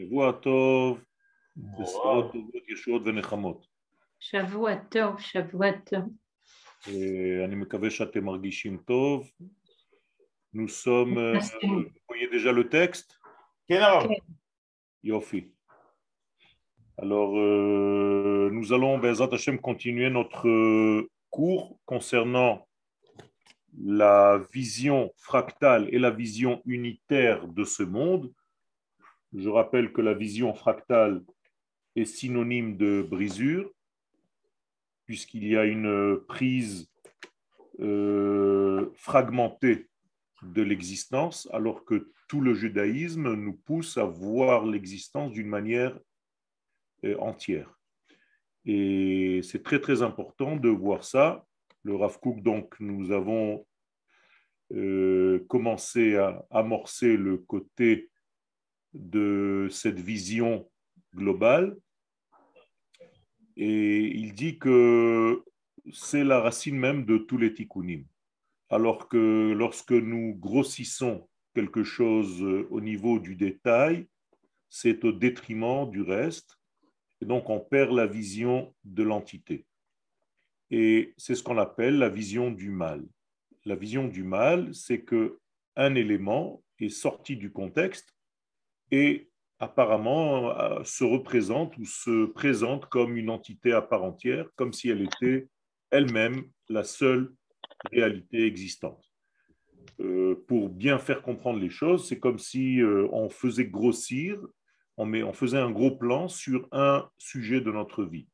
שבוע טוב, בשורות טובות, ישועות ונחמות. שבוע טוב, שבוע טוב. אה, אני מקווה שאתם מרגישים טוב. Nous sommes... euh, Merci. Vous voyez déjà le texte כן, הרב. Yofi. Alors, euh, nous allons, Bezat Hashem, continuer notre euh, cours concernant la vision fractale et la vision unitaire de ce monde. Je rappelle que la vision fractale est synonyme de brisure, puisqu'il y a une prise euh, fragmentée de l'existence, alors que tout le judaïsme nous pousse à voir l'existence d'une manière euh, entière. Et c'est très très important de voir ça. Le Rav Kook, donc, nous avons euh, commencé à amorcer le côté de cette vision globale. Et il dit que c'est la racine même de tous les tikkunim. Alors que lorsque nous grossissons quelque chose euh, au niveau du détail, c'est au détriment du reste. Et donc, on perd la vision de l'entité. Et c'est ce qu'on appelle la vision du mal. La vision du mal, c'est que un élément est sorti du contexte et apparemment euh, se représente ou se présente comme une entité à part entière, comme si elle était elle-même la seule réalité existante. Euh, pour bien faire comprendre les choses, c'est comme si euh, on faisait grossir, on, met, on faisait un gros plan sur un sujet de notre vie.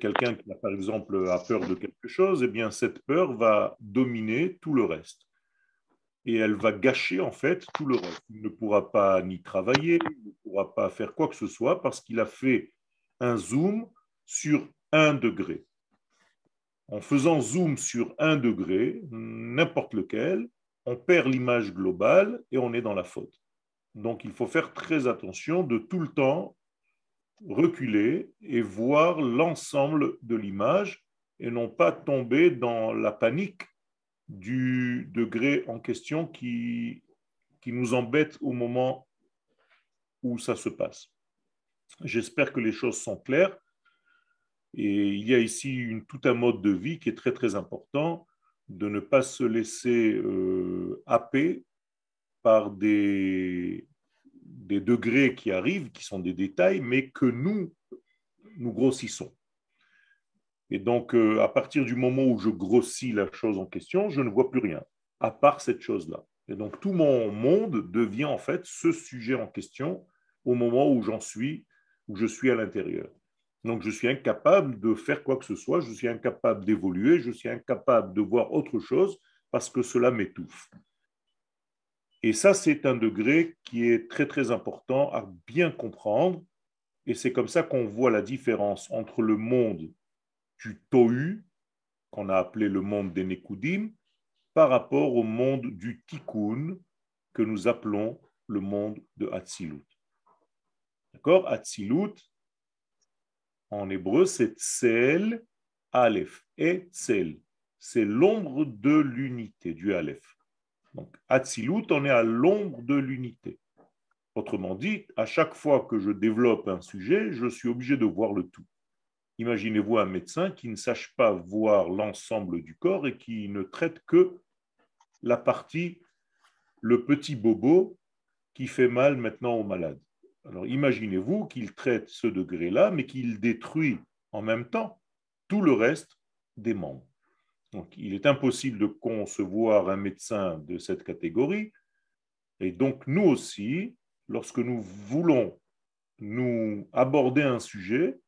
Quelqu'un qui, par exemple, a peur de quelque chose, eh bien, cette peur va dominer tout le reste. Et elle va gâcher, en fait, tout le reste. Il ne pourra pas ni travailler, il ne pourra pas faire quoi que ce soit parce qu'il a fait un zoom sur un degré. En faisant zoom sur un degré, n'importe lequel, on perd l'image globale et on est dans la faute. Donc il faut faire très attention de tout le temps reculer et voir l'ensemble de l'image et non pas tomber dans la panique du degré en question qui, qui nous embête au moment où ça se passe. J'espère que les choses sont claires. Et il y a ici une, tout un mode de vie qui est très très important, de ne pas se laisser euh, happer par des, des degrés qui arrivent, qui sont des détails, mais que nous, nous grossissons. Et donc, euh, à partir du moment où je grossis la chose en question, je ne vois plus rien, à part cette chose-là. Et donc, tout mon monde devient en fait ce sujet en question au moment où j'en suis, où je suis à l'intérieur. Donc, je suis incapable de faire quoi que ce soit, je suis incapable d'évoluer, je suis incapable de voir autre chose parce que cela m'étouffe. Et ça, c'est un degré qui est très, très important à bien comprendre. Et c'est comme ça qu'on voit la différence entre le monde du Tohu, qu'on a appelé le monde des Nekudim, par rapport au monde du Tikkun, que nous appelons le monde de Hatzilut. D'accord? Hatzilut, en hébreu, c'est Tzel, Aleph, et Tzel. C'est l'ombre de l'unité, du Aleph. Donc, Hatzilut, on est à l'ombre de l'unité. Autrement dit, à chaque fois que je développe un sujet, je suis obligé de voir le tout. Imaginez-vous un médecin qui ne sache pas voir l'ensemble du corps et qui ne traite que la partie, le petit bobo qui fait mal maintenant au malade. Alors imaginez-vous qu'il traite ce degré-là, mais qu'il détruit en même temps tout le reste des membres. Donc il est impossible de concevoir un médecin de cette catégorie. Et donc nous aussi, lorsque nous voulons nous aborder un sujet,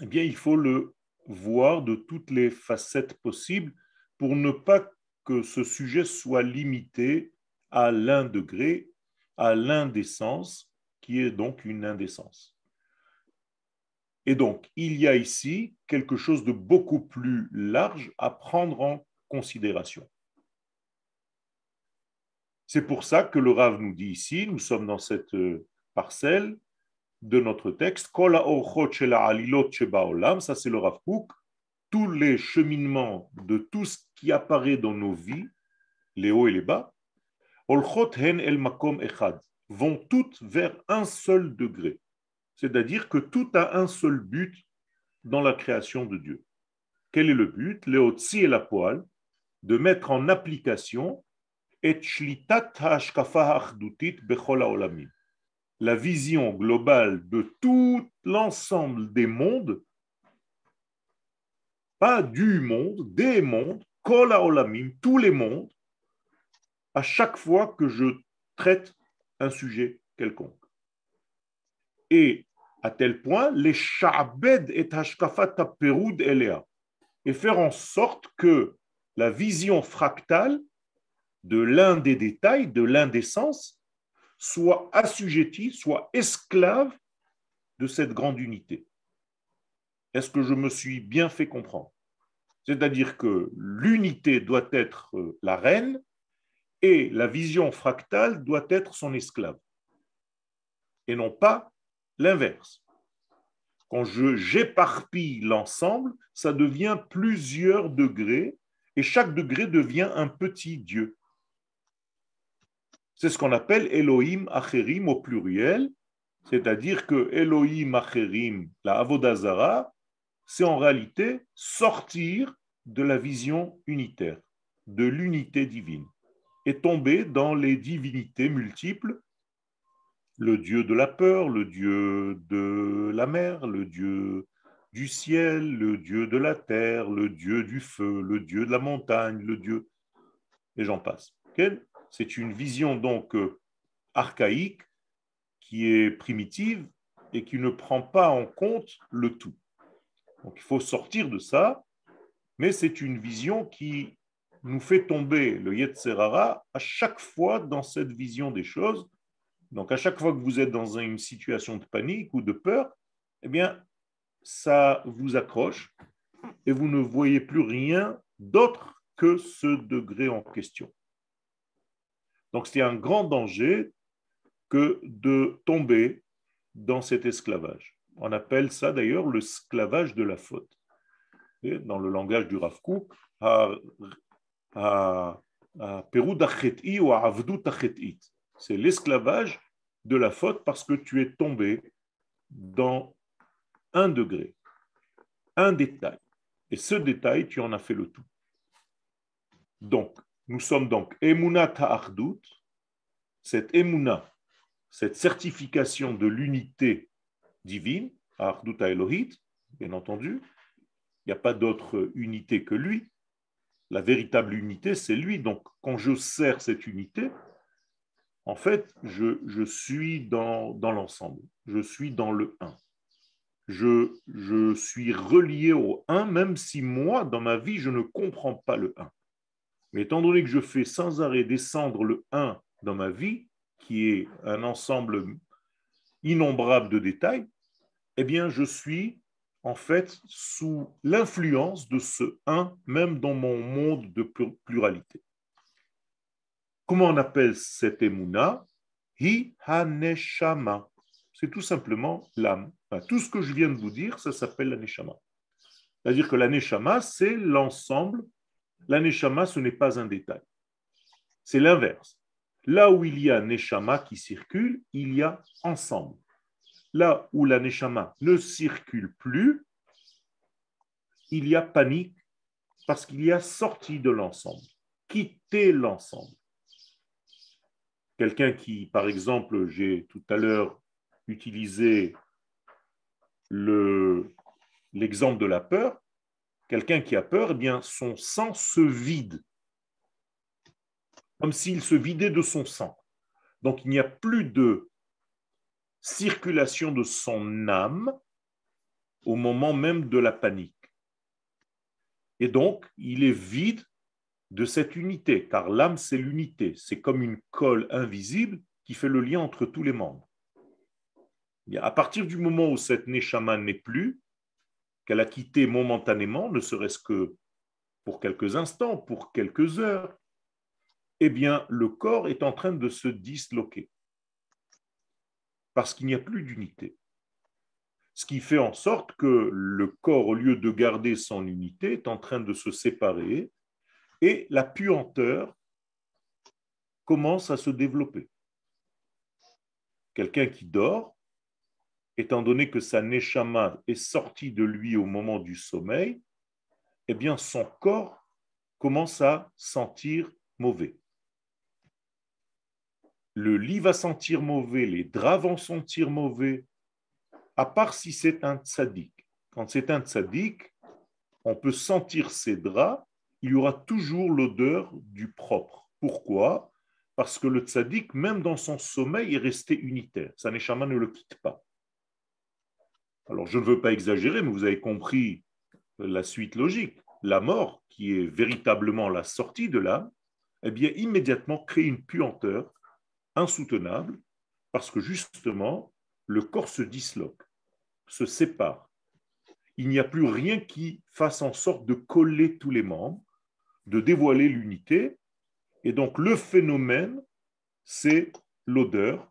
eh bien, il faut le voir de toutes les facettes possibles pour ne pas que ce sujet soit limité à l'un degré, à l'indécence, qui est donc une indécence. Et donc, il y a ici quelque chose de beaucoup plus large à prendre en considération. C'est pour ça que le Rav nous dit ici, nous sommes dans cette euh, parcelle, de notre texte, ça c'est le Rav Kook, tous les cheminements de tout ce qui apparaît dans nos vies, les hauts et les bas, el makom echad, vont toutes vers un seul degré. C'est-à-dire que tout a un seul but dans la création de Dieu. Quel est le but? Léotzi et la poêle, de mettre en application et la vision globale de tout l'ensemble des mondes, pas du monde, des mondes, tous les mondes, à chaque fois que je traite un sujet quelconque. Et à tel point, les sha'bed et hashkafat perud elea, et faire en sorte que la vision fractale de l'un des détails, de l'un des sens, soit assujettie, soit esclave de cette grande unité. Est-ce que je me suis bien fait comprendre? C'est-à-dire que l'unité doit être la reine et la vision fractale doit être son esclave, et non pas l'inverse. Quand je j'éparpille l'ensemble, ça devient plusieurs degrés, et chaque degré devient un petit Dieu. C'est ce qu'on appelle Elohim Acherim au pluriel, c'est-à-dire que Elohim Acherim, la Avodazara, c'est en réalité sortir de la vision unitaire, de l'unité divine est tombé dans les divinités multiples, le dieu de la peur, le dieu de la mer, le dieu du ciel, le dieu de la terre, le dieu du feu, le dieu de la montagne, le dieu... Et j'en passe. C'est une vision donc euh, archaïque qui est primitive et qui ne prend pas en compte le tout. Donc il faut sortir de ça, mais c'est une vision qui nous fait tomber le Yetzerara à chaque fois dans cette vision des choses. Donc, à chaque fois que vous êtes dans une situation de panique ou de peur, eh bien, ça vous accroche et vous ne voyez plus rien d'autre que ce degré en question. Donc, c'est un grand danger que de tomber dans cet esclavage. On appelle ça d'ailleurs l'esclavage de la faute. dans le langage du Rav Kook, C'est l'esclavage de la faute parce que tu es tombé dans un degré, un détail. Et ce détail, tu en as fait le tout. Donc, nous sommes donc Emuna Ta'ardut, cette Emuna, cette certification de l'unité divine, Ardut Elohit, bien entendu, il n'y a pas d'autre unité que lui, la véritable unité, c'est lui. Donc, quand je sers cette unité, en fait, je, suis dans, l'ensemble. Je suis dans le 1. Je, je suis relié au 1, même si moi, dans ma vie, je ne comprends pas le 1. Mais étant donné que je fais sans arrêt descendre le 1 dans ma vie, qui est un ensemble innombrable de détails, eh bien, je suis en fait sous l'influence de ce un, même dans mon monde de pluralité. Comment on appelle cette émouna? Hi haneshama. C'est tout simplement l'âme. tout ce que je viens de vous dire, ça s'appelle l'aneshama. C'est-à-dire que l'aneshama, c'est l'ensemble. L'aneshama, ce n'est pas un détail. C'est l'inverse. Là où il y a neshama qui circule, il y a ensemble là où la neshama ne circule plus, il y a panique parce qu'il y a sorti de l'ensemble, quitté l'ensemble. Quelqu'un qui, par exemple, j'ai tout à l'heure utilisé l'exemple de la peur, quelqu'un qui a peur, eh bien, son sang se vide, comme s'il se vidait de son sang. Donc il n'y a plus de circulation de son âme au moment même de la panique. Et donc, il est vide de cette unité, car l'âme, c'est l'unité. C'est comme une colle invisible qui fait le lien entre tous les membres. à partir du moment où cette Neshama n'est plus, qu'elle a quitté momentanément, ne serait-ce que pour quelques instants, pour quelques heures, eh bien, le corps est en train de se disloquer parce qu'il n'y a plus d'unité. Ce qui fait en sorte que le corps, au lieu de garder son unité, est en train de se séparer et la puanteur commence à se développer. quelqu'un qui dort, étant donné que sa neshama est sortie de lui au moment du sommeil, eh bien son corps commence à sentir mauvais. Le lit va sentir mauvais, les draps vont sentir mauvais, à part si c'est un tzaddik. Quand c'est un tzaddik, on peut sentir ses draps, il y aura toujours l'odeur du propre. Pourquoi? Parce que le tzaddik, même dans son sommeil, est resté unitaire. Sa neshama ne le quitte pas. Alors, je ne veux pas exagérer, mais vous avez compris la suite logique. La mort, qui est véritablement la sortie de l'âme, eh bien, immédiatement crée une puanteur insoutenable, parce que justement, le corps se disloque, se sépare. Il n'y a plus rien qui fasse en sorte de coller tous les membres, de dévoiler l'unité. Et donc, le phénomène, c'est l'odeur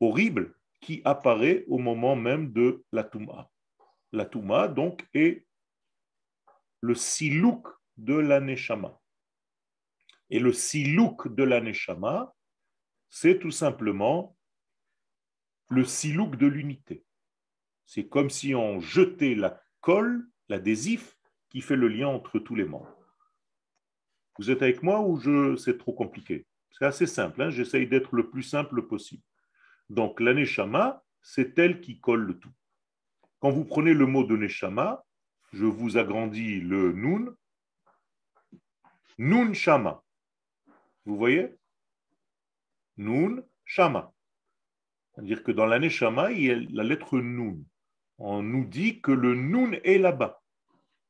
horrible qui apparaît au moment même de la Touma. La Touma, donc, est le silouk de la Neshama. Et le silouk de la Neshama, c'est tout simplement le silouk de l'unité. C'est comme si on jetait la colle, l'adhésif, qui fait le lien entre tous les membres. Vous êtes avec moi ou je... c'est trop compliqué? C'est assez simple, hein j'essaye d'être le plus simple possible. Donc la Neshama, c'est elle qui colle le tout. Quand vous prenez le mot de Neshama, je vous agrandis le Nun, Nun Shama. Vous voyez? Nun Shama. C'est-à-dire que dans la Neshama, il y a la lettre Nun. On nous dit que le Nun est là-bas.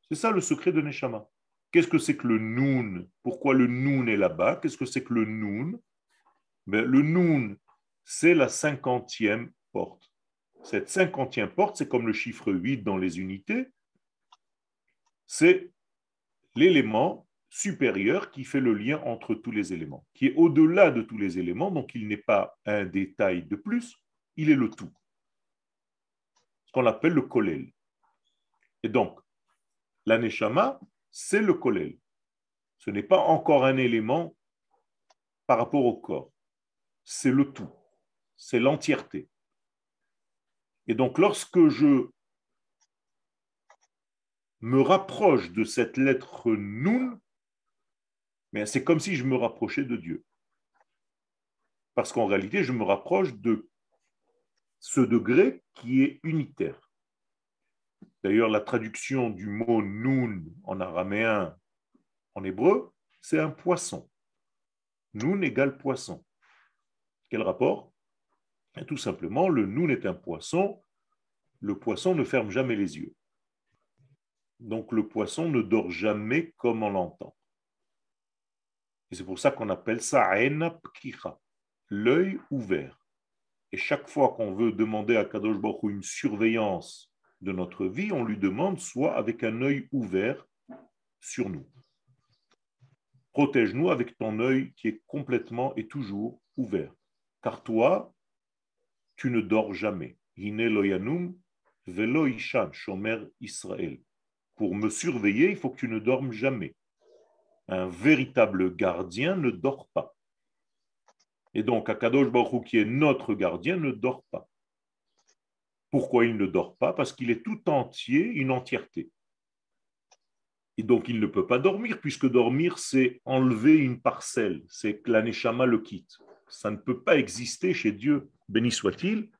C'est ça le secret de Neshama. Qu'est-ce que c'est que le Nun? Pourquoi le Nun est là-bas? Qu'est-ce que c'est que le Nun? Ben, Le Nun, c'est la cinquantième porte. Cette cinquantième porte, c'est comme le chiffre 8 dans les unités, c'est l'élément supérieur qui fait le lien entre tous les éléments, qui est au-delà de tous les éléments, donc il n'est pas un détail de plus, il est le tout. Ce qu'on appelle le kolel. Et donc, l'aneshama, c'est le kolel. Ce n'est pas encore un élément par rapport au corps, c'est le tout c'est l'entièreté. Et donc lorsque je me rapproche de cette lettre Nun, c'est comme si je me rapprochais de Dieu. Parce qu'en réalité, je me rapproche de ce degré qui est unitaire. D'ailleurs, la traduction du mot Nun en araméen, en hébreu, c'est un poisson. Nun égale poisson. Quel rapport? Tout simplement, le noun est un poisson. Le poisson ne ferme jamais les yeux. Donc le poisson ne dort jamais comme on l'entend. Et c'est pour ça qu'on appelle ça l'œil ouvert. Et chaque fois qu'on veut demander à Kadosh Baruch une surveillance de notre vie, on lui demande soit avec un œil ouvert sur nous. Protège-nous avec ton œil qui est complètement et toujours ouvert. Car toi, tu ne dors jamais. shomer Israël. Pour me surveiller, il faut que tu ne dormes jamais. Un véritable gardien ne dort pas. Et donc, Akadosh Baruch qui est notre gardien, ne dort pas. Pourquoi il ne dort pas? Parce qu'il est tout entier, une entièreté. Et donc, il ne peut pas dormir, puisque dormir, c'est enlever une parcelle, c'est que l'aneshama le quitte. Ça ne peut pas exister chez Dieu béni soit-il,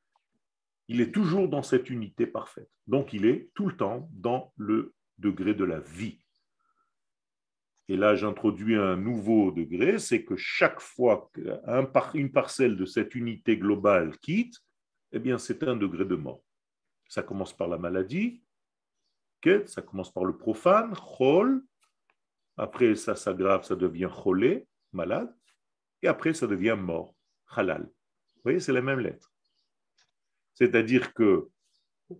il est toujours dans cette unité parfaite. Donc il est tout le temps dans le degré de la vie. Et là, j'introduis un nouveau degré, c'est que chaque fois qu'une parcelle de cette unité globale quitte, eh bien, c'est un degré de mort. Ça commence par la maladie, ça commence par le profane, chol, après ça s'aggrave, ça devient cholé, malade, et après ça devient mort, halal voyez, c'est la même lettre. C'est-à-dire que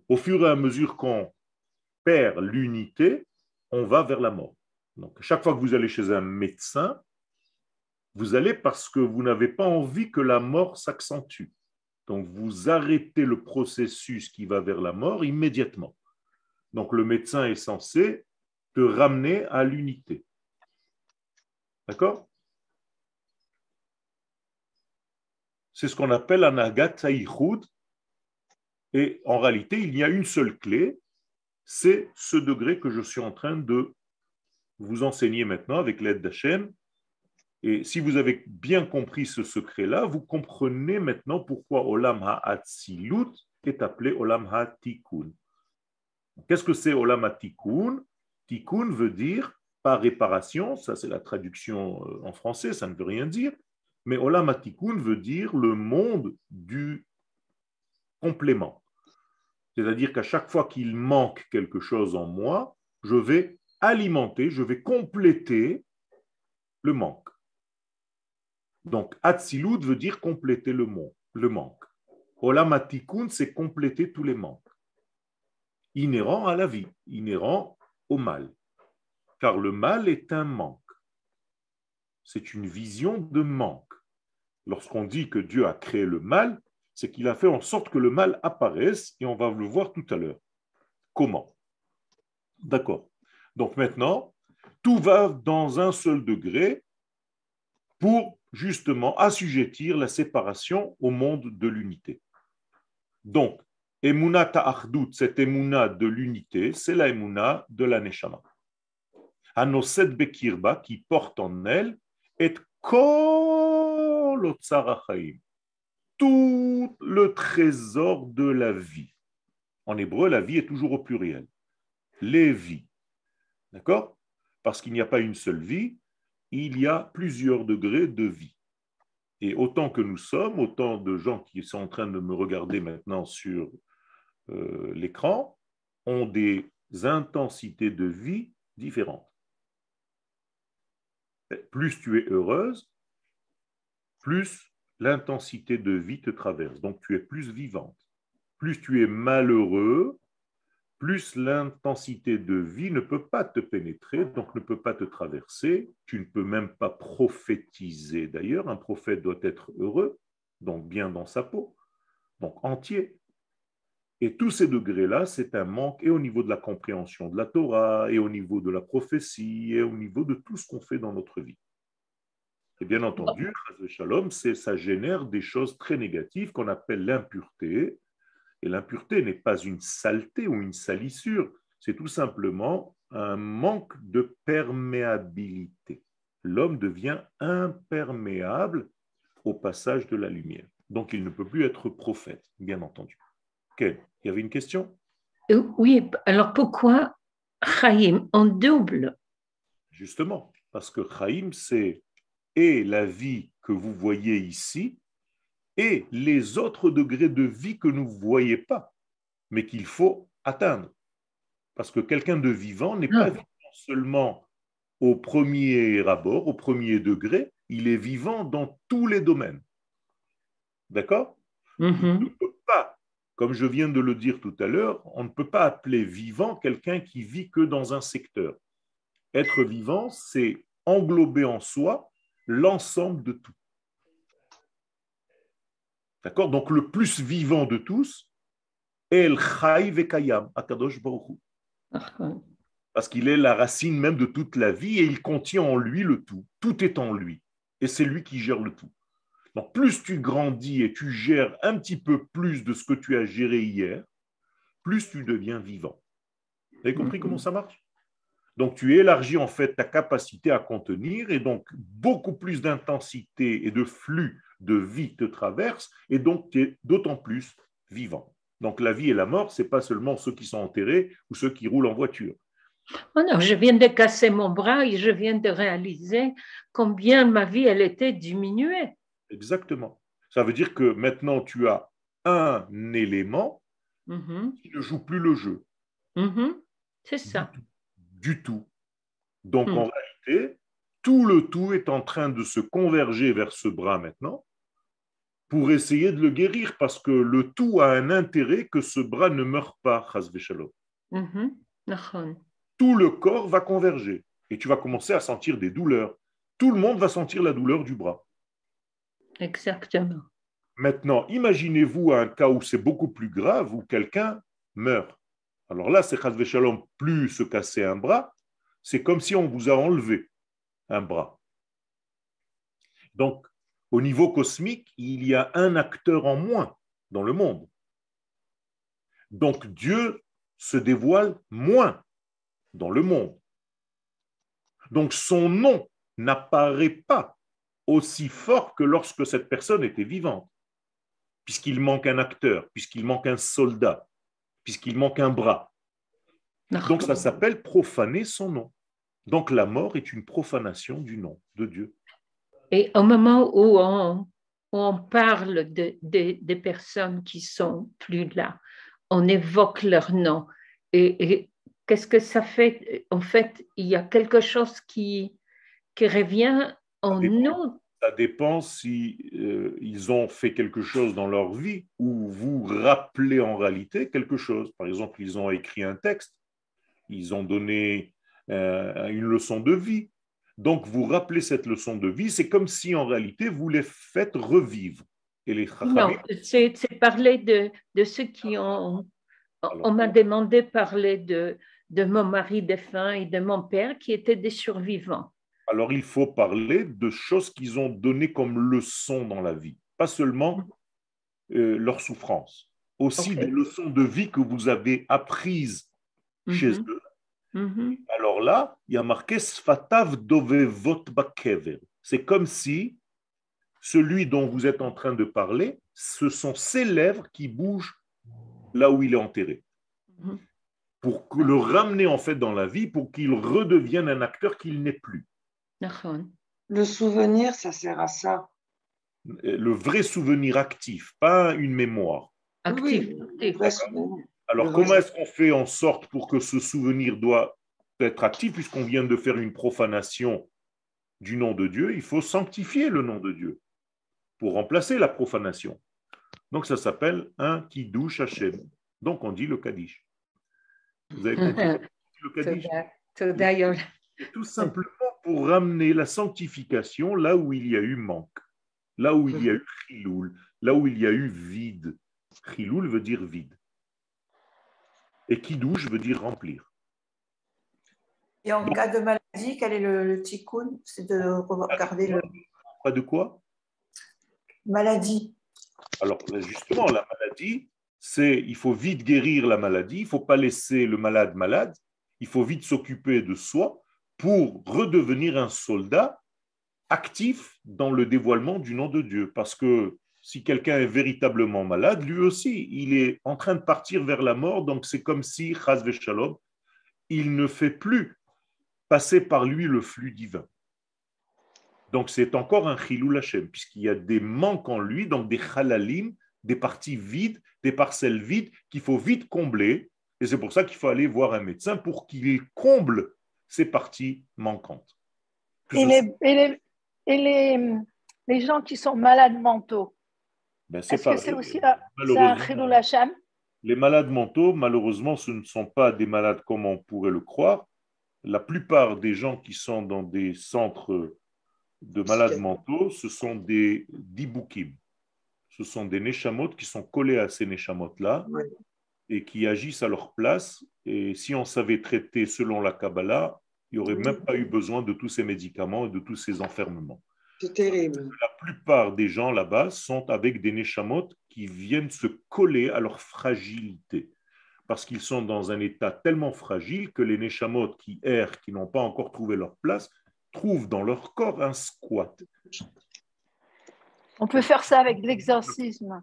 au fur et à mesure qu'on perd l'unité, on va vers la mort. Donc, chaque fois que vous allez chez un médecin, vous allez parce que vous n'avez pas envie que la mort s'accentue. Donc, vous arrêtez le processus qui va vers la mort immédiatement. Donc, le médecin est censé te ramener à l'unité. D'accord? C'est ce qu'on appelle un agat Et en réalité, il y a une seule clé, c'est ce degré que je suis en train de vous enseigner maintenant avec l'aide d'Hachem. Et si vous avez bien compris ce secret-là, vous comprenez maintenant pourquoi Olam Ha'atzilut est appelé Olam Ha'tikun. Qu'est-ce que c'est Olam Ha'tikun Tikkun veut dire par réparation, ça c'est la traduction euh, en français, ça ne veut rien dire, mais Olam Ha'tikun veut dire le monde du complément. C'est-à-dire qu'à chaque fois qu'il manque quelque chose en moi, je vais alimenter, je vais compléter le manque. Donc, Atzilut veut dire compléter le, le manque. Olam c'est compléter tous les manques. Inhérent à la vie, inhérent au mal. Car le mal est un manque. C'est une vision de manque. Lorsqu'on dit que Dieu a créé le mal, c'est qu'il a fait en sorte que le mal apparaisse et on va le voir tout à l'heure. Comment? D'accord. Donc maintenant, tout va dans un seul degré pour justement assujettir la séparation au monde de l'unité. Donc, Emuna Ta'achdut, cette Emuna de l'unité, c'est la Emuna de la Neshama. Anoset Bekirba, qui porte en elle, est Kol tout le trésor de la vie. En hébreu, la vie est toujours au pluriel. Les vies. D'accord? Parce qu'il n'y a pas une seule vie, il y a plusieurs degrés de vie. Et autant que nous sommes, autant de gens qui sont en train de me regarder maintenant sur euh, l'écran ont des intensités de vie différentes. Plus tu es heureuse, plus l'intensité de vie te traverse. Donc tu es plus vivante. Plus tu es malheureux, plus l'intensité de vie ne peut pas te pénétrer, donc ne peut pas te traverser. Tu ne peux même pas prophétiser. D'ailleurs, un prophète doit être heureux, donc bien dans sa peau, donc entier. Et tous ces degrés-là, c'est un manque, et au niveau de la compréhension de la Torah, et au niveau de la prophétie, et au niveau de tout ce qu'on fait dans notre vie. Et bien entendu, Shalom, ça génère des choses très négatives qu'on appelle l'impureté. Et l'impureté n'est pas une saleté ou une salissure, c'est tout simplement un manque de perméabilité. L'homme devient imperméable au passage de la lumière. Donc il ne peut plus être prophète, bien entendu. il y avait une question? Euh, Oui, alors pourquoi Chaim en double? Justement, parce que Chaim, c'est et la vie que vous voyez ici et les autres degrés de vie que nous ne voyez pas, mais qu'il faut atteindre. Parce que quelqu'un de vivant n'est pas ah. vivant seulement au premier abord, au premier degré, il est vivant dans tous les domaines. D'accord? Mm-hmm. ne peut pas, comme je viens de le dire tout à l'heure, on ne peut pas appeler vivant quelqu'un qui vit que dans un secteur. Être vivant, c'est englober en soi l'ensemble de tout. D'accord? Donc le plus vivant de tous est El Chai Vekayam, Akadosh Baruch Parce qu'il est la racine même de toute la vie et il contient en lui le tout. Tout est en lui. Et c'est lui qui gère le tout. Donc plus tu grandis et tu gères un petit peu plus de ce que tu as géré hier, plus tu deviens vivant. Vous avez compris comment ça marche? Donc tu élargis en fait ta capacité à contenir et donc beaucoup plus d'intensité et de flux de vie te traverse et donc tu es d'autant plus vivant. Donc la vie et la mort, ce n'est pas seulement ceux qui sont enterrés ou ceux qui roulent en voiture. Oh non, je viens de casser mon bras et je viens de réaliser combien ma vie elle était diminuée. Exactement. Ça veut dire que maintenant tu as un élément mm-hmm. qui ne joue plus le jeu. Mm-hmm. C'est ça du tout. Donc hmm. en réalité, tout le tout est en train de se converger vers ce bras maintenant pour essayer de le guérir parce que le tout a un intérêt que ce bras ne meure pas. Mm-hmm. Tout le corps va converger et tu vas commencer à sentir des douleurs. Tout le monde va sentir la douleur du bras. Exactement. Maintenant, imaginez-vous un cas où c'est beaucoup plus grave, où quelqu'un meurt. Alors là, c'est Chazve Shalom, plus se casser un bras, c'est comme si on vous a enlevé un bras. Donc, Au niveau cosmique, il y a un acteur en moins dans le monde. Donc Dieu se dévoile moins dans le monde. Donc son nom n'apparaît pas aussi fort que lorsque cette personne était vivante, puisqu'il manque un acteur, puisqu'il manque un soldat, puisqu'il manque un bras. Donc ça s'appelle profaner son nom. Donc la mort est une profanation du nom de Dieu. Et au moment où on, on parle de, des personnes qui sont plus là, on évoque leur nom. Et, qu'est-ce que ça fait? En fait, il y a quelque chose qui, qui revient en nous. Ça dépend si euh, ils ont fait quelque chose dans leur vie ou vous rappelez en réalité quelque chose. Par exemple, ils ont écrit un texte, ils ont donné euh, une leçon de vie. Donc, vous rappelez cette leçon de vie, c'est comme si en réalité vous les faites revivre. Et les non, c'est parler de, de ceux qui ont. on m'a demandé de parler de, de mon mari défunt et de mon père qui étaient des survivants. Alors, il faut parler de choses qu'ils ont données comme leçon dans la vie, pas seulement euh, leur souffrance, aussi des leçons de vie que vous avez apprises chez mhm. eux Mm-hmm. Alors là, il y a marqué Sfatav dovevot bakever. C'est comme si celui dont vous êtes en train de parler, ce sont ses lèvres qui bougent là où il est enterré. Pour le ramener en fait dans la vie, pour qu'il redevienne un acteur qu'il n'est plus. Le souvenir, ça sert à ça. Le vrai souvenir actif, pas une mémoire. Actif. Alors, comment est-ce qu'on fait en sorte pour que ce souvenir doit être actif, puisqu'on vient de faire une profanation du nom de Dieu Il faut sanctifier le nom de Dieu pour remplacer la profanation. Donc, ça s'appelle un kiddush Hashem. Donc, on dit le Kaddish. Vous avez compris le Kaddish? C'est tout simplement pour ramener la sanctification là où il y a eu manque, là où il y a eu chiloul, là où il y a eu vide. Chiloul veut dire vide. Et kidouche veut dire remplir. Et en cas de maladie, quel est le, le tikkun? C'est de regarder le. Pas de quoi? Maladie. Alors, justement, la maladie, c'est il faut vite guérir la maladie, il ne faut pas laisser le malade malade, il faut vite s'occuper de soi pour redevenir un soldat actif dans le dévoilement du nom de Dieu. Parce que si quelqu'un est véritablement malade, lui aussi, il est en train de partir vers la mort, donc c'est comme si, chas shalom, il ne fait plus passer par lui le flux divin. Donc c'est encore un chilou Hashem, puisqu'il y a des manques en lui, donc des halalim, des parties vides, des parcelles vides qu'il faut vite combler. Et c'est pour ça qu'il faut aller voir un médecin pour qu'il comble ces parties manquantes. Et, les, et les gens qui sont malades mentaux, ben, c'est -ce c'est aussi un, un Les malades mentaux, malheureusement, ce ne sont pas des malades comme on pourrait le croire. La plupart des gens qui sont dans des centres de malades mentaux, ce sont des dibukim. Ce sont des neshamot qui sont collés à ces neshamot-là et qui agissent à leur place. Et si on savait traiter selon la Kabbalah, il n'y aurait même pas eu besoin de tous ces médicaments et de tous ces enfermements. C'est terrible. La plupart des gens là-bas sont avec des neshamot qui viennent se coller à leur fragilité. Parce qu'ils sont dans un état tellement fragile que les neshamot qui errent, qui n'ont pas encore trouvé leur place, trouvent dans leur corps un squat. On peut faire ça avec l'exorcisme.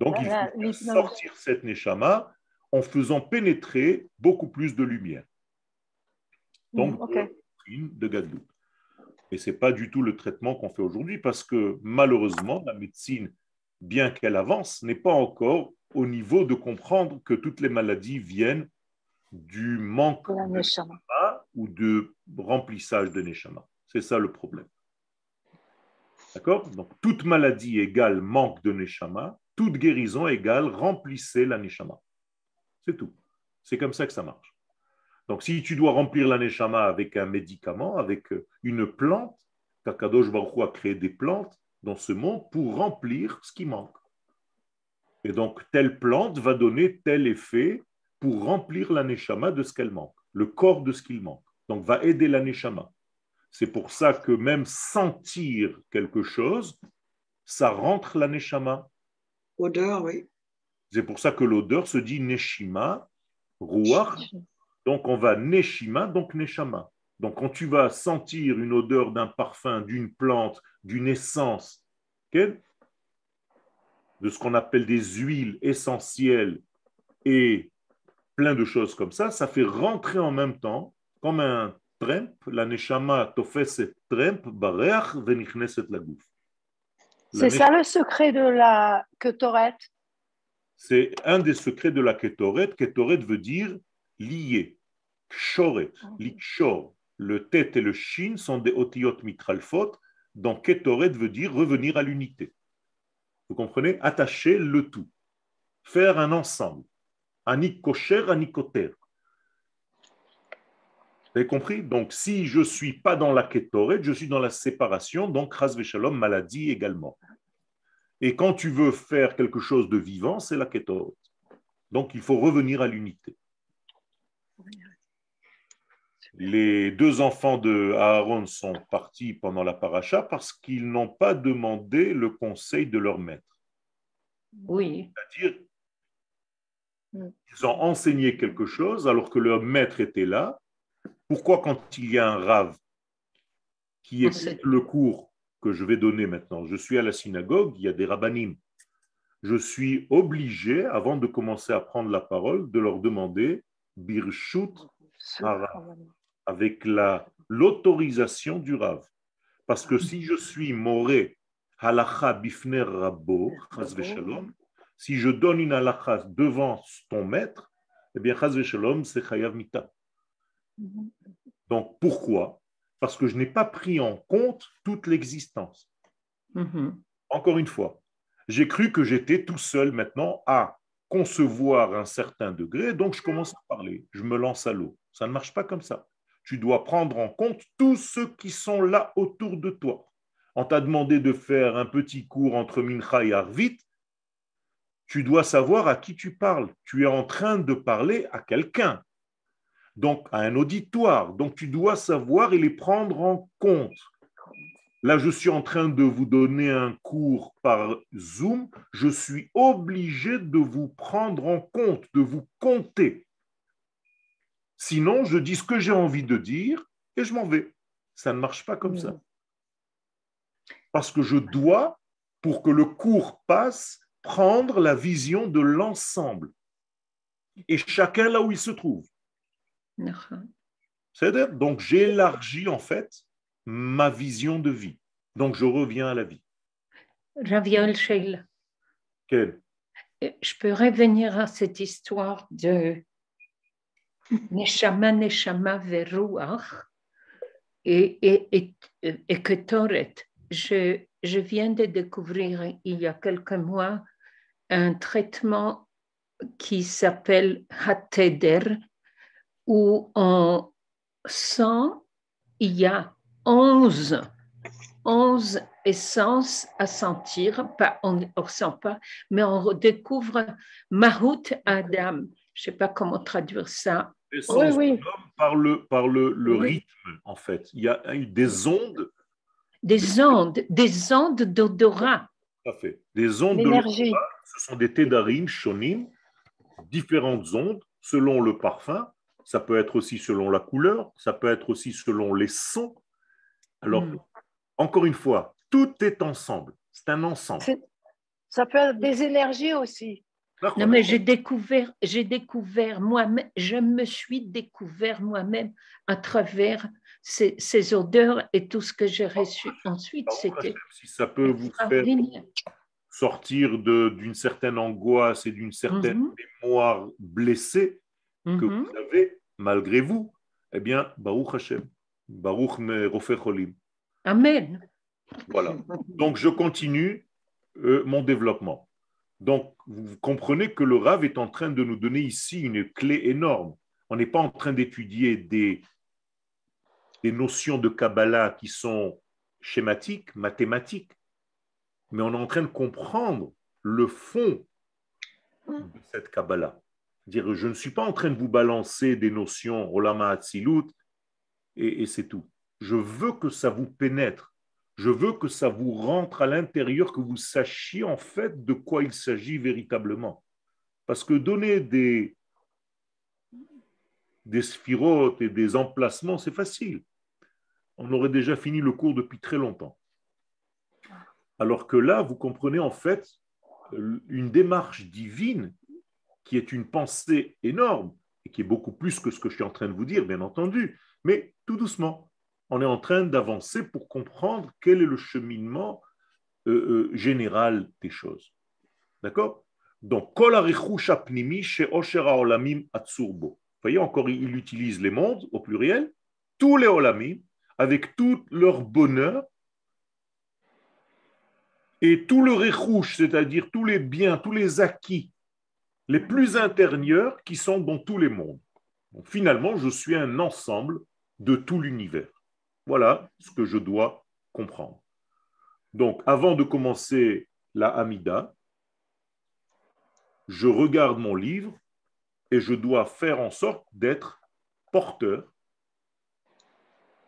Donc, il faut sortir cette neshama en faisant pénétrer beaucoup plus de lumière. Donc, mmh, de Gadlut. Et ce n'est pas du tout le traitement qu'on fait aujourd'hui parce que malheureusement, la médecine, bien qu'elle avance, n'est pas encore au niveau de comprendre que toutes les maladies viennent du manque de neshama ou de remplissage de neshama. C'est ça le problème. D'accord? Donc, toute maladie égale manque de neshama, toute guérison égale remplissez la neshama. C'est tout. C'est comme ça que ça marche. Donc, si tu dois remplir l'aneshama avec un médicament, avec une plante, Takadosh Baruch a créé des plantes dans ce monde pour remplir ce qui manque. Et donc, telle plante va donner tel effet pour remplir l'aneshama de ce qu'elle manque, le corps de ce qu'il manque. Donc, va aider l'aneshama. C'est pour ça que même sentir quelque chose, ça rentre la neshama. Odeur, oui. C'est pour ça que l'odeur se dit neshima, ruach. Donc on va neshima, donc neshama. Donc quand tu vas sentir une odeur d'un parfum, d'une plante, d'une essence, de ce qu'on appelle des huiles essentielles et plein de choses comme ça, ça fait rentrer en même temps, comme un tremp, la neshama tofeset tremp, bareach venichneset la gouf. C'est ça le secret de la ketoret? C'est un des secrets de la ketoret. Ketoret veut dire lié. Kshoret, likshor. Le tête et le shin sont des otiyot mitralfot. Donc ketoret veut dire revenir à l'unité. Vous comprenez? Attacher le tout. Faire un ensemble. Anik kosher, anikoter. Vous avez compris? Donc, si je ne suis pas dans la ketoret, je suis dans la séparation, donc ras shalom, maladie également. Et quand tu veux faire quelque chose de vivant, c'est la ketoret. Donc, il faut revenir à l'unité. Les deux enfants de Aaron sont partis pendant la paracha parce qu'ils n'ont pas demandé le conseil de leur maître. Oui. C'est-à-dire, ils ont enseigné quelque chose alors que leur maître était là pourquoi quand il y a un rave qui est le cours que je vais donner maintenant, je suis à la synagogue, il y a des rabbinim, je suis obligé, avant de commencer à prendre la parole, de leur demander birshut avec la l'autorisation du rave. Parce que si je suis moré halacha bifner rabbo, si je donne une halakha devant ton maître, eh bien, shalom, c'est chayav mita. Donc pourquoi? Parce que je n'ai pas pris en compte toute l'existence. Mm-hmm. Encore une fois, j'ai cru que j'étais tout seul maintenant à concevoir un certain degré, donc je commence à parler, je me lance à l'eau. Ça ne marche pas comme ça. Tu dois prendre en compte tous ceux qui sont là autour de toi. On t'a demandé de faire un petit cours entre Mincha et Arvit, tu dois savoir à qui tu parles. Tu es en train de parler à quelqu'un donc à un auditoire. Donc tu dois savoir et les prendre en compte. Là, je suis en train de vous donner un cours par Zoom. Je suis obligé de vous prendre en compte, de vous compter. Sinon, je dis ce que j'ai envie de dire et je m'en vais. Ça ne marche pas comme ça. Parce que je dois, pour que le cours passe, prendre la vision de l'ensemble. Et chacun là où il se trouve. C'est-à-dire, donc j'élargis en fait ma vision de vie. Donc je reviens à la vie. Raviol. Quel Je peux revenir à cette histoire de Neshama, Neshama, Veruach et, et, et, et que Toret. Je, je viens de découvrir il y a quelques mois un traitement qui s'appelle Hateder, où on sent, il y a 11, 11 essences à sentir, pas, on ne ressent pas, mais on découvre Mahout Adam. Je ne sais pas comment traduire ça. Oui, oui. Par le, par le, le rythme, en fait. Il y a des ondes. Des ondes, des ondes d'odorat. Tout à fait. Des ondes d'odorat, ce sont des tédarim, shonim, différentes ondes selon le parfum ça peut être aussi selon la couleur, ça peut être aussi selon les sons. Alors, hmm. encore une fois, tout est ensemble. C'est un ensemble. Ça peut être des énergies aussi. Non, mais j'ai découvert, j'ai découvert moi-même, je me suis découvert moi-même à travers ces, odeurs et tout ce que j'ai reçu ensuite. C'était si ça peut vous faire sortir d'une certaine angoisse et d'une certaine mhm. mémoire blessée, que vous avez malgré vous, eh bien, Baruch Hashem, Baruch Merofer Cholim. Amen. Voilà. Donc, je continue euh, mon développement. Donc, vous comprenez que le Rav est en train de nous donner ici une clé énorme. On n'est pas en train d'étudier des, des notions de Kabbalah qui sont schématiques, mathématiques, mais on est en train de comprendre le fond de cette Kabbalah. Dire, je ne suis pas en train de vous balancer des notions Olama Atzilut et, et c'est tout. Je veux que ça vous pénètre. Je veux que ça vous rentre à l'intérieur, que vous sachiez en fait de quoi il s'agit véritablement. Parce que donner des, des sphirotes et des emplacements, c'est facile. On aurait déjà fini le cours depuis très longtemps. Alors que là, vous comprenez en fait une démarche divine qui est une pensée énorme et qui est beaucoup plus que ce que je suis en train de vous dire, bien entendu, mais tout doucement. On est en train d'avancer pour comprendre quel est le cheminement euh, euh, général des choses. D'accord? Donc, Kol chez Oshera Olamim Atsurbo. Vous voyez, encore, il utilise les mondes au pluriel, tous les Olamim, avec tout leur bonheur et tout le réchouche, c'est-à-dire tous les biens, tous les acquis les plus intérieurs qui sont dans tous les mondes. finalement, je suis un ensemble de tout l'univers. Voilà ce que je dois comprendre. Donc, avant de commencer la Hamida, je regarde mon livre et je dois faire en sorte d'être porteur,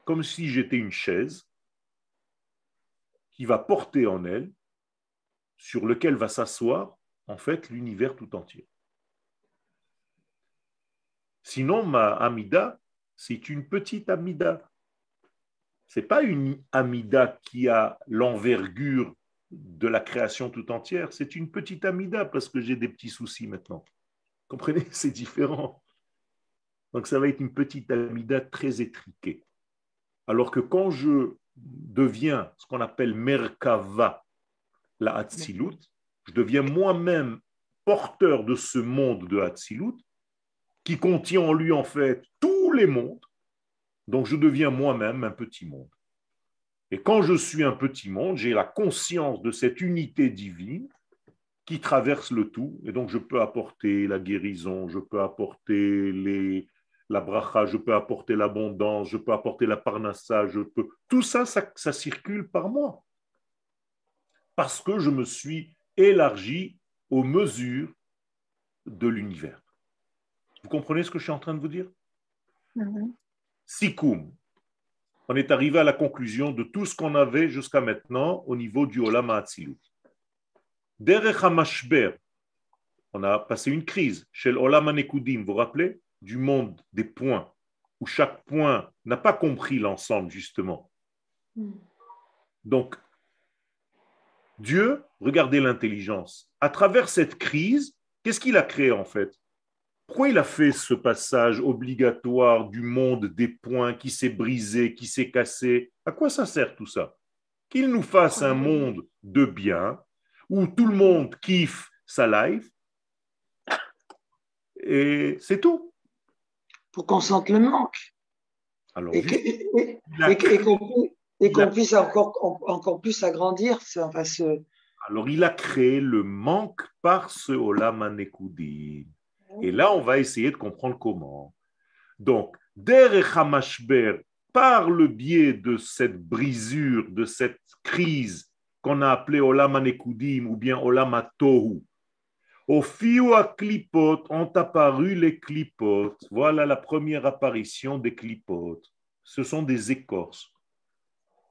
comme si j'étais une chaise qui va porter en elle, sur lequel va s'asseoir en fait l'univers tout entier. Sinon, ma Amida, c'est une petite Amida. Ce n'est pas une Amida qui a l'envergure de la création tout entière, c'est une petite Amida parce que j'ai des petits soucis maintenant. Comprenez, c'est différent. Donc ça va être une petite Amida très étriquée. Alors que quand je deviens ce qu'on appelle Merkava, la Hatzilut, je deviens moi-même porteur de ce monde de Hatzilut, qui contient en lui en fait tous les mondes. Donc je deviens moi-même un petit monde. Et quand je suis un petit monde, j'ai la conscience de cette unité divine qui traverse le tout. Et donc je peux apporter la guérison, je peux apporter les, la bracha, je peux apporter l'abondance, je peux apporter la parnassa, je peux. Tout ça, ça circule par moi. Parce que je me suis élargi aux mesures de l'univers. Vous comprenez ce que je suis en train de vous dire? Mm On est arrivé à la conclusion de tout ce qu'on avait jusqu'à maintenant au niveau du Olam Hatzilut. Derech HaMashber, on a passé une crise chez l'Olam Anekudim, vous vous rappelez? Du monde des points, où chaque point n'a pas compris l'ensemble, justement. Mm. Donc, Dieu, regardez l'intelligence, à travers cette crise, qu'est-ce qu'il a créé en fait? Pourquoi il a fait ce passage obligatoire du monde des points qui s'est brisé, qui s'est cassé? À quoi ça sert tout ça? Qu'il nous fasse un monde de bien, où tout le monde kiffe sa life, et c'est tout. Pour qu'on sente le manque. Alors, et, et qu'on puisse encore, encore plus agrandir. Enfin, ce... Alors, il a créé le manque par ce Olam Et là, on va essayer de comprendre comment. Donc, Derech HaMashber, par le biais de cette brisure, de cette crise qu'on a appelée Olam ou bien Olam Tohu, au fiu à clipotes ont apparu les clipotes. Voilà la première apparition des clipotes. Ce sont des écorces.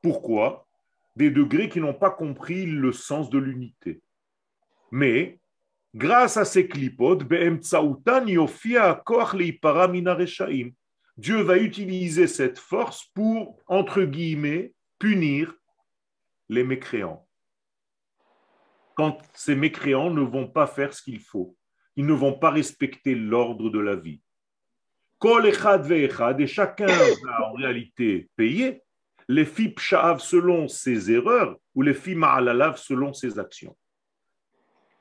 Pourquoi Des degrés qui n'ont pas compris le sens de l'unité. Mais, grâce à ces clipotes, Dieu va utiliser cette force pour, entre guillemets, punir les mécréants. Quand ces mécréants ne vont pas faire ce qu'il faut, ils ne vont pas respecter l'ordre de la vie. Et chacun va en réalité payer les filles psha'av selon ses erreurs ou les filles ma'alalav selon ses actions.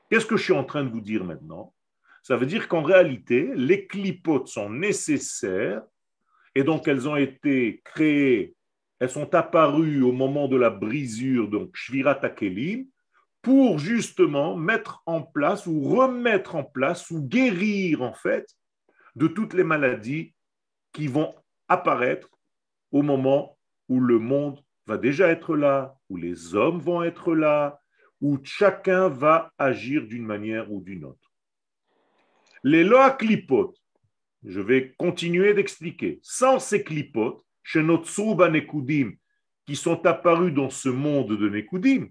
Qu'est-ce que je suis en train de vous dire maintenant? Ça veut dire qu'en réalité, les clipotes sont nécessaires et donc elles ont été créées, elles sont apparues au moment de la brisure, donc Akelim, pour justement mettre en place ou remettre en place ou guérir en fait de toutes les maladies qui vont apparaître au moment où le monde va déjà être là, où les hommes vont être là, où chacun va agir d'une manière ou d'une autre. Les lois clipotes, je vais continuer d'expliquer, sans ces clipotes, chez Nekudim, qui sont apparus dans ce monde de Nekudim,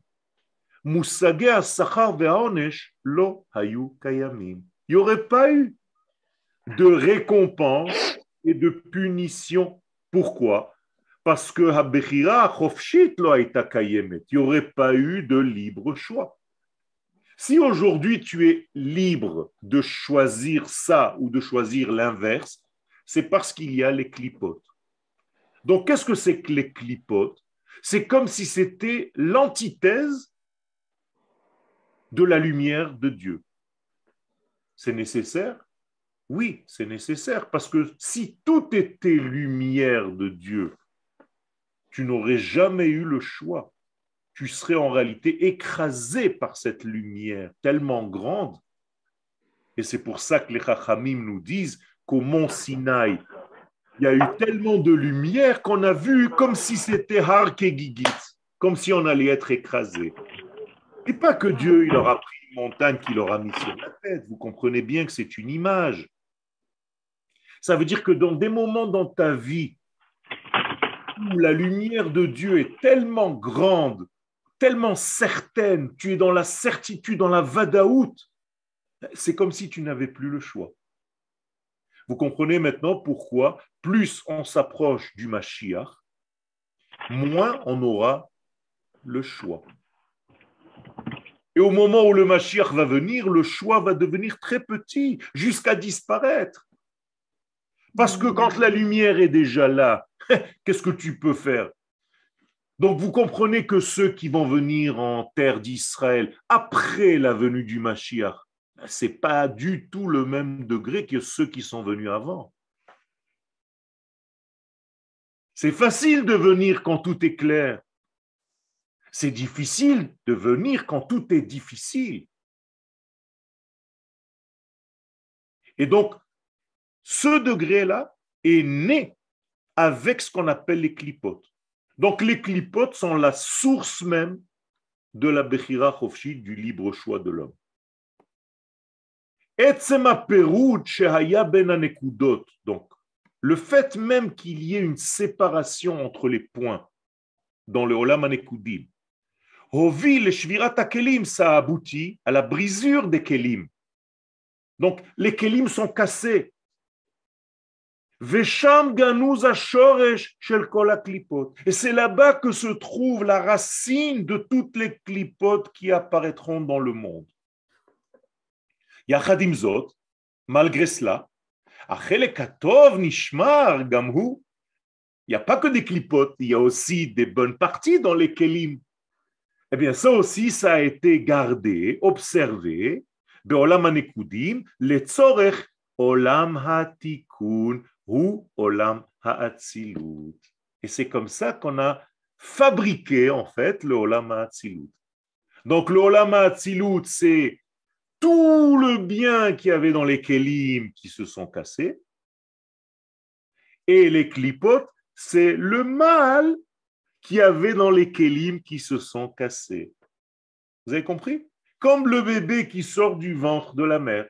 lo hayu kayamim. Il n'y aurait pas eu de récompense et de punition. Pourquoi? Parce que lo Il n'y aurait pas eu de libre choix. Si aujourd'hui tu es libre de choisir ça ou de choisir l'inverse, c'est parce qu'il y a les clipotes. Donc, qu'est-ce que c'est que les clipotes? C'est comme si c'était l'antithèse de la lumière de Dieu. C'est nécessaire? Oui, c'est nécessaire, parce que si tout était lumière de Dieu, tu n'aurais jamais eu le choix. Tu serais en réalité écrasé par cette lumière tellement grande. Et c'est pour ça que les Chachamim nous disent qu'au mont Sinaï, il y a eu tellement de lumière qu'on a vu comme si c'était Har Gigit, comme si on allait être écrasé. Et pas que Dieu, il aura pris une montagne qu'il aura mis sur la tête. Vous comprenez bien que c'est une image. Ça veut dire que dans des moments dans ta vie où la lumière de Dieu est tellement grande, tellement certaine, tu es dans la certitude, dans la vadaout, c'est comme si tu n'avais plus le choix. Vous comprenez maintenant pourquoi plus on s'approche du Mashiach, moins on aura le choix. Et au moment où le Mashiach va venir, le choix va devenir très petit, jusqu'à disparaître. Parce que quand la lumière est déjà là, qu'est-ce que tu peux faire? Donc vous comprenez que ceux qui vont venir en terre d'Israël après la venue du Mashiach, ce n'est pas du tout le même degré que ceux qui sont venus avant. C'est facile de venir quand tout est clair. C'est difficile de venir quand tout est difficile. Et donc, ce degré-là est né avec ce qu'on appelle les clipotes. Donc, les clipotes sont la source même de la Bechira Chofshi, du libre choix de l'homme. Ben donc, le fait même qu'il y ait une séparation entre les points dans le Olam Anekudim, Shvirat Kelim, ça aboutit à la brisure des Kelim. Donc, les Kelim sont cassés. Et c'est là-bas que se trouve la racine de toutes les clipotes qui apparaîtront dans le monde. Yachadim Zot, malgré cela, Nishmar Gamhu, il n'y a pas que des clipotes, il y a aussi des bonnes parties dans les kelim. Eh bien, ça aussi, ça a été gardé, observé, Be'olam HaNekudim, letzorech Olam HaTikun ou Olam HaAtzilut. Et c'est comme ça qu'on a fabriqué, en fait, le Olam HaAtzilut. Donc, le Olam HaAtzilut, c'est tout le bien qu'il y avait dans les kelim qui se sont cassés. Et les clipotes, c'est le mal qu'il y avait dans les kelim qui se sont cassés. Vous avez compris? Comme le bébé qui sort du ventre de la mère.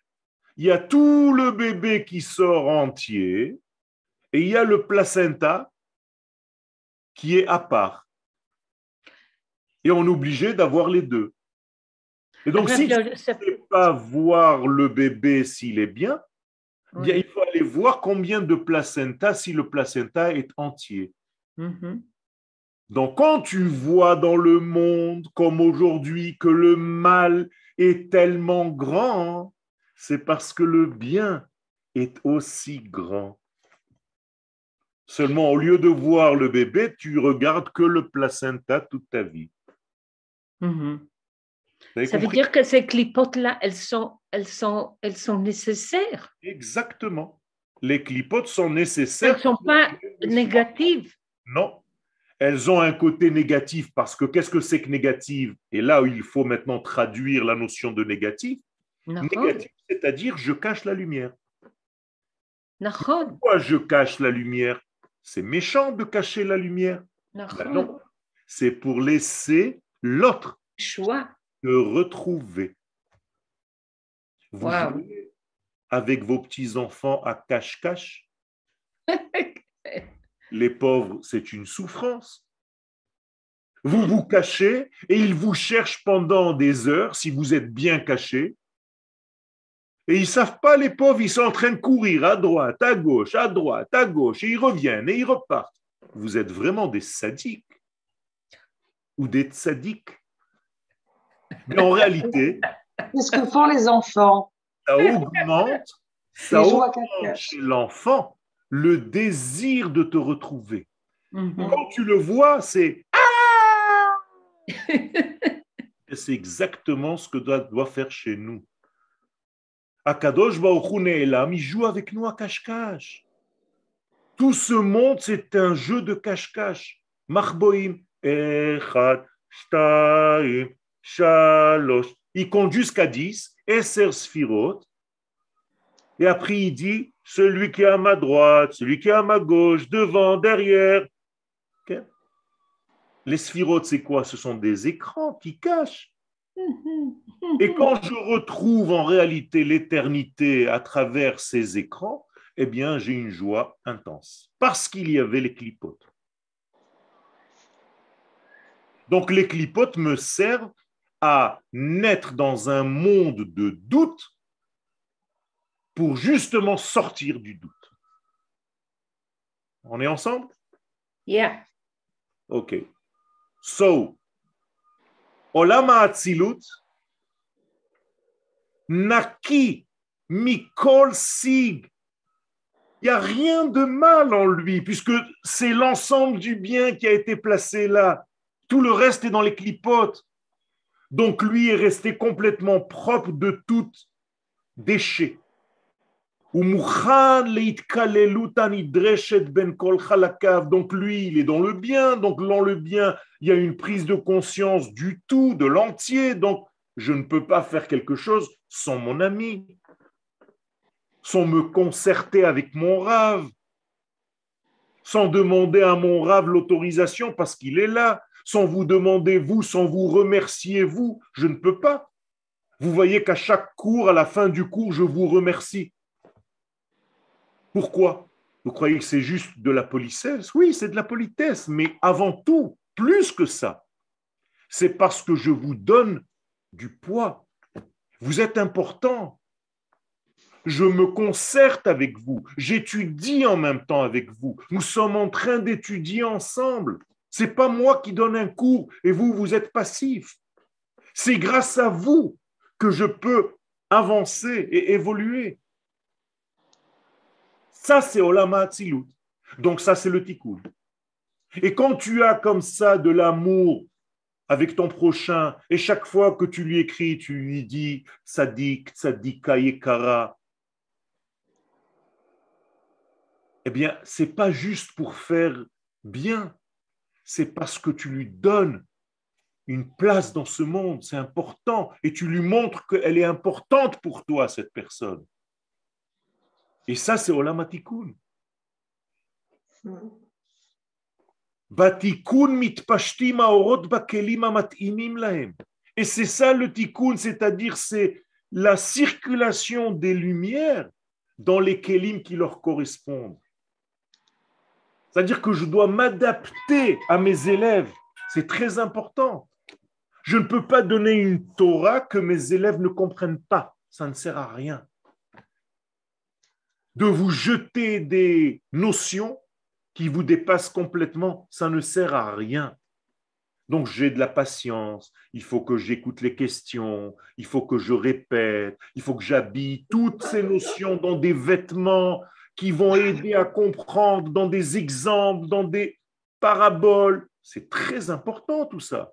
Il y a tout le bébé qui sort entier et il y a le placenta qui est à part. Et on est obligé d'avoir les deux. Et donc, si tu ne peux pas voir le bébé s'il est bien, il faut aller voir combien de placenta si le placenta est entier. Mm-hmm. Donc, quand tu vois dans le monde, comme aujourd'hui, que le mal est tellement grand, c'est parce que le bien est aussi grand. Seulement, au lieu de voir le bébé, tu regardes que le placenta toute ta vie. Mm-hmm. Ça veut dire que ces clipotes-là, elles sont, elles, sont, elles sont nécessaires. Exactement. Les clipotes sont nécessaires. Elles ne sont pas négatives. Non. Elles ont un côté négatif parce que qu'est-ce que c'est que négative? Et là il faut maintenant traduire la notion de négatif. Négatif, c'est-à-dire je cache la lumière. Pourquoi je cache la lumière? C'est méchant de cacher la lumière. Ben non. C'est pour laisser l'autre choix retrouver. Vous avec vos petits-enfants à cache-cache les pauvres, c'est une souffrance. Vous vous cachez et ils vous cherchent pendant des heures si vous êtes bien caché. Et ils ne savent pas, les pauvres, ils sont en train de courir à droite, à gauche, à droite, à gauche, et ils reviennent et ils repartent. Vous êtes vraiment des sadiques ou des sadiques. Mais en réalité, qu'est-ce que font les enfants Ça augmente, ça augmente chez l'enfant le désir de te retrouver. Mhm. Quand tu le vois, c'est ah c'est exactement ce que doit, doit faire chez nous. Akadosh Baruch il joue avec nous à cache-cache. Tout ce monde, c'est un jeu de cache-cache. Marboim, Echad, Shtaim, Shalosh. Il compte jusqu'à 10, Esser Sfirot. Et après, il dit celui qui est à ma droite, celui qui est à ma gauche, devant, derrière. Les sphirotes, c'est quoi? Ce sont des écrans qui cachent. Et quand je retrouve en réalité l'éternité à travers ces écrans, eh bien, j'ai une joie intense. Parce qu'il y avait les clipotes. Donc, les clipotes me servent à naître dans un monde de doute pour justement sortir du doute. On est ensemble? Yeah. OK. So, Il n'y a rien de mal en lui, puisque c'est l'ensemble du bien qui a été placé là. Tout le reste est dans les clipotes. Donc lui est resté complètement propre de tout déchet. Donc lui, il est dans le bien, donc dans le bien, il y a une prise de conscience du tout, de l'entier, donc je ne peux pas faire quelque chose sans mon ami, sans me concerter avec mon rave, sans demander à mon rave l'autorisation parce qu'il est là, sans vous demander vous, sans vous remercier vous, je ne peux pas. Vous voyez qu'à chaque cours, à la fin du cours, je vous remercie. Pourquoi? Vous croyez que c'est juste de la politesse? Oui, c'est de la politesse, mais avant tout, plus que ça, c'est parce que je vous donne du poids. Vous êtes important. Je me concerte avec vous. J'étudie en même temps avec vous. Nous sommes en train d'étudier ensemble. C'est pas moi qui donne un cours et vous, vous êtes passif. C'est grâce à vous que je peux avancer et évoluer. Ça, c'est Olama Atzilut. Donc, ça, c'est le tikkun. Et quand tu as comme ça de l'amour avec ton prochain, et chaque fois que tu lui écris, tu lui dis Sadik, Sadika Yekara, eh bien, c'est pas juste pour faire bien, c'est parce que tu lui donnes une place dans ce monde, c'est important, et tu lui montres qu'elle est importante pour toi, cette personne. Et ça, c'est bakelim amatimim lahem. Et c'est ça le tikkun, c'est-à-dire c'est la circulation des lumières dans les kelim qui leur correspondent. C'est-à-dire que je dois m'adapter à mes élèves. C'est très important. Je ne peux pas donner une Torah que mes élèves ne comprennent pas. Ça ne sert à rien de vous jeter des notions qui vous dépassent complètement, ça ne sert à rien. Donc j'ai de la patience, il faut que j'écoute les questions, il faut que je répète, il faut que j'habille toutes ces notions dans des vêtements qui vont aider à comprendre, dans des exemples, dans des paraboles. C'est très important tout ça.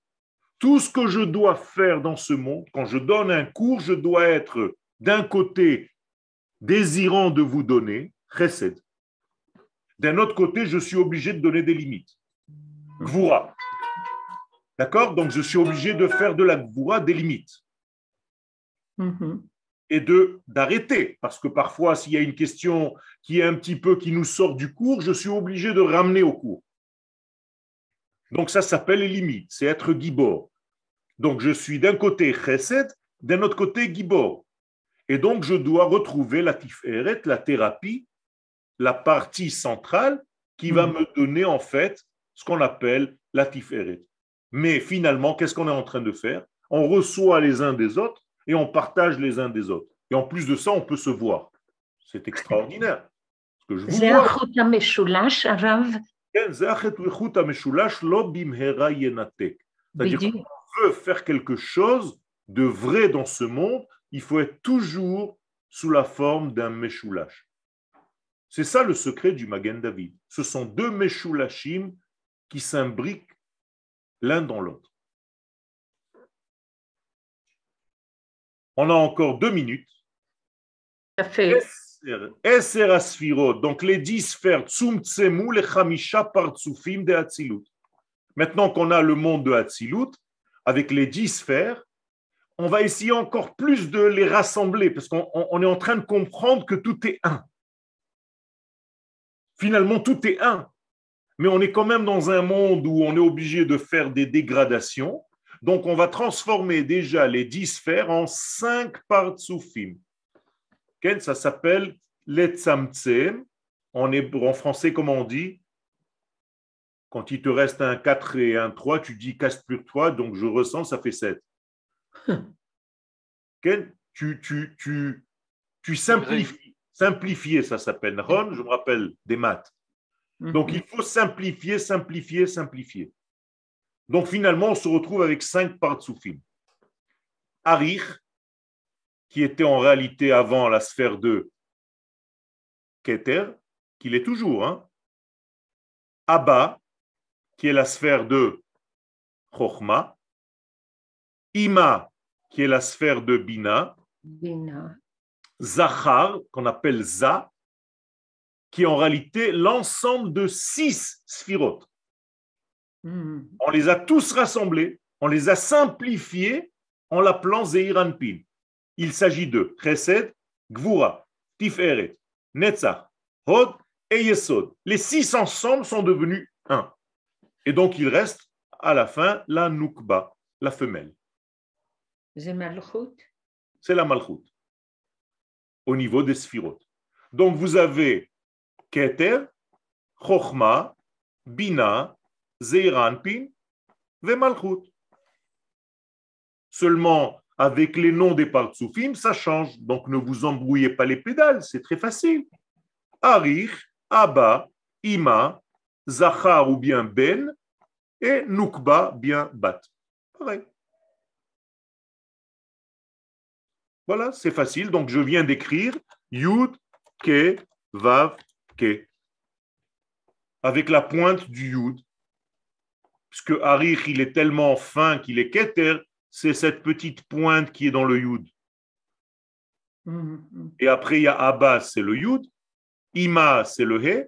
Tout ce que je dois faire dans ce monde, quand je donne un cours, je dois être d'un côté désirant de vous donner, chesed. D'un autre côté, je suis obligé de donner des limites. Gvoura. D'accord? Donc, je suis obligé de faire de la Gvoura des limites. Mm-hmm. Et de d'arrêter. Parce que parfois, s'il y a une question qui est un petit peu qui nous sort du cours, je suis obligé de ramener au cours. Donc, ça s'appelle les limites. C'est être gibor. Donc, je suis d'un côté chesed, d'un autre côté gibor. Et donc, je dois retrouver la tiferet, la thérapie, la partie centrale qui va mm. me donner en fait ce qu'on appelle la tiferet. Mais finalement, qu'est-ce qu'on est en train de faire? On reçoit les uns des autres et on partage les uns des autres. Et en plus de ça, on peut se voir. C'est extraordinaire. C'est-à-dire veut faire quelque chose de vrai dans ce monde, il faut être toujours sous la forme d'un Meshoulash. C'est ça le secret du Magen David. Ce sont deux Meshoulashim qui s'imbriquent l'un dans l'autre. On a encore deux minutes. Ça fait. donc les dix sphères, Tsum les Chamisha Partsufim de Hatzilut. Maintenant qu'on a le monde de Hatzilut, avec les dix sphères, on va essayer encore plus de les rassembler, parce qu'on est en train de comprendre que tout est un. Finalement, tout est un. Mais on est quand même dans un monde où on est obligé de faire des dégradations. Donc, on va transformer déjà les dix sphères en cinq partsoufim. Ça s'appelle l'etzamtsem. En, en français, comment on dit? Quand il te reste un 4 et un 3, tu dis casse plus 3, donc je ressens, ça fait 7. tu, tu, tu, tu simplifies. Simplifier, ça s'appelle. Ron, je me rappelle des maths. Donc mhm. il faut simplifier, simplifier, simplifier. Donc finalement, on se retrouve avec cinq partsoufim. Arich, qui était en réalité avant la sphère de Keter, qu'il est toujours. Hein. Abba, qui est la sphère de Chochma. Ima, qui est la sphère de Bina. Bina. Zachar, qu'on appelle Za, qui est en réalité l'ensemble de six sphirotes. Hmm. On les a tous rassemblés, on les a simplifiés en l'appelant Zeiranpin. Il s'agit de Chesed, Gvura, Tiferet, Netzach, Hod et Yesod. Les six ensemble sont devenus un. Et donc il reste à la fin la Nukba, la femelle. C'est C'est la Malchut au niveau des sphirotes. Donc vous avez Keter, Chochma, Bina, Zeiranpin, Vemalchut. Seulement, avec les noms des partsoufim, ça change. Donc ne vous embrouillez pas les pédales, c'est très facile. Arich, Abba, Ima, Zachar ou bien Ben, et Nukba, bien Bat. Pareil. Voilà, c'est facile. Donc, je viens d'écrire Yud, Ke, Vav, Ke. Avec la pointe du Yud. Puisque Arich, il est tellement fin qu'il est Keter, c'est cette petite pointe qui est dans le Yud. Et après, il y a Abba, c'est le Yud. Ima, c'est le He.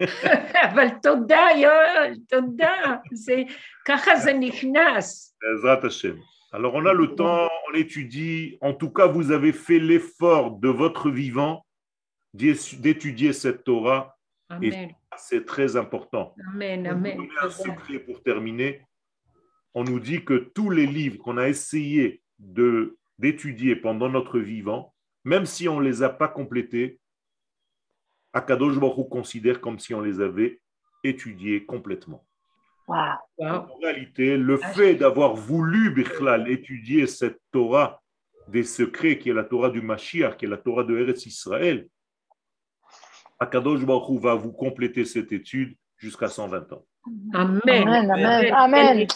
אבל תודה יואל, תודה, זה, ככה זה נכנס. בעזרת השם. Alors on a le temps, on étudie, en tout cas vous avez fait l'effort de votre vivant d'étudier cette Torah. Et c'est très important. Amen, amen. Un secret pour terminer. On nous dit que tous les livres qu'on a essayé de d'étudier pendant notre vivant, même si on ne les a pas complétés, Akadosh Baruch considère comme si on les avait étudiés complètement. En réalité, le ah, fait d'avoir voulu Bichlal étudier cette Torah des secrets, qui est la Torah du Mashiach, qui est la Torah de Eretz Israël, Akadosh Baruch va vous compléter cette étude jusqu'à 120 ans. Amen. Amen. Amen. Amen.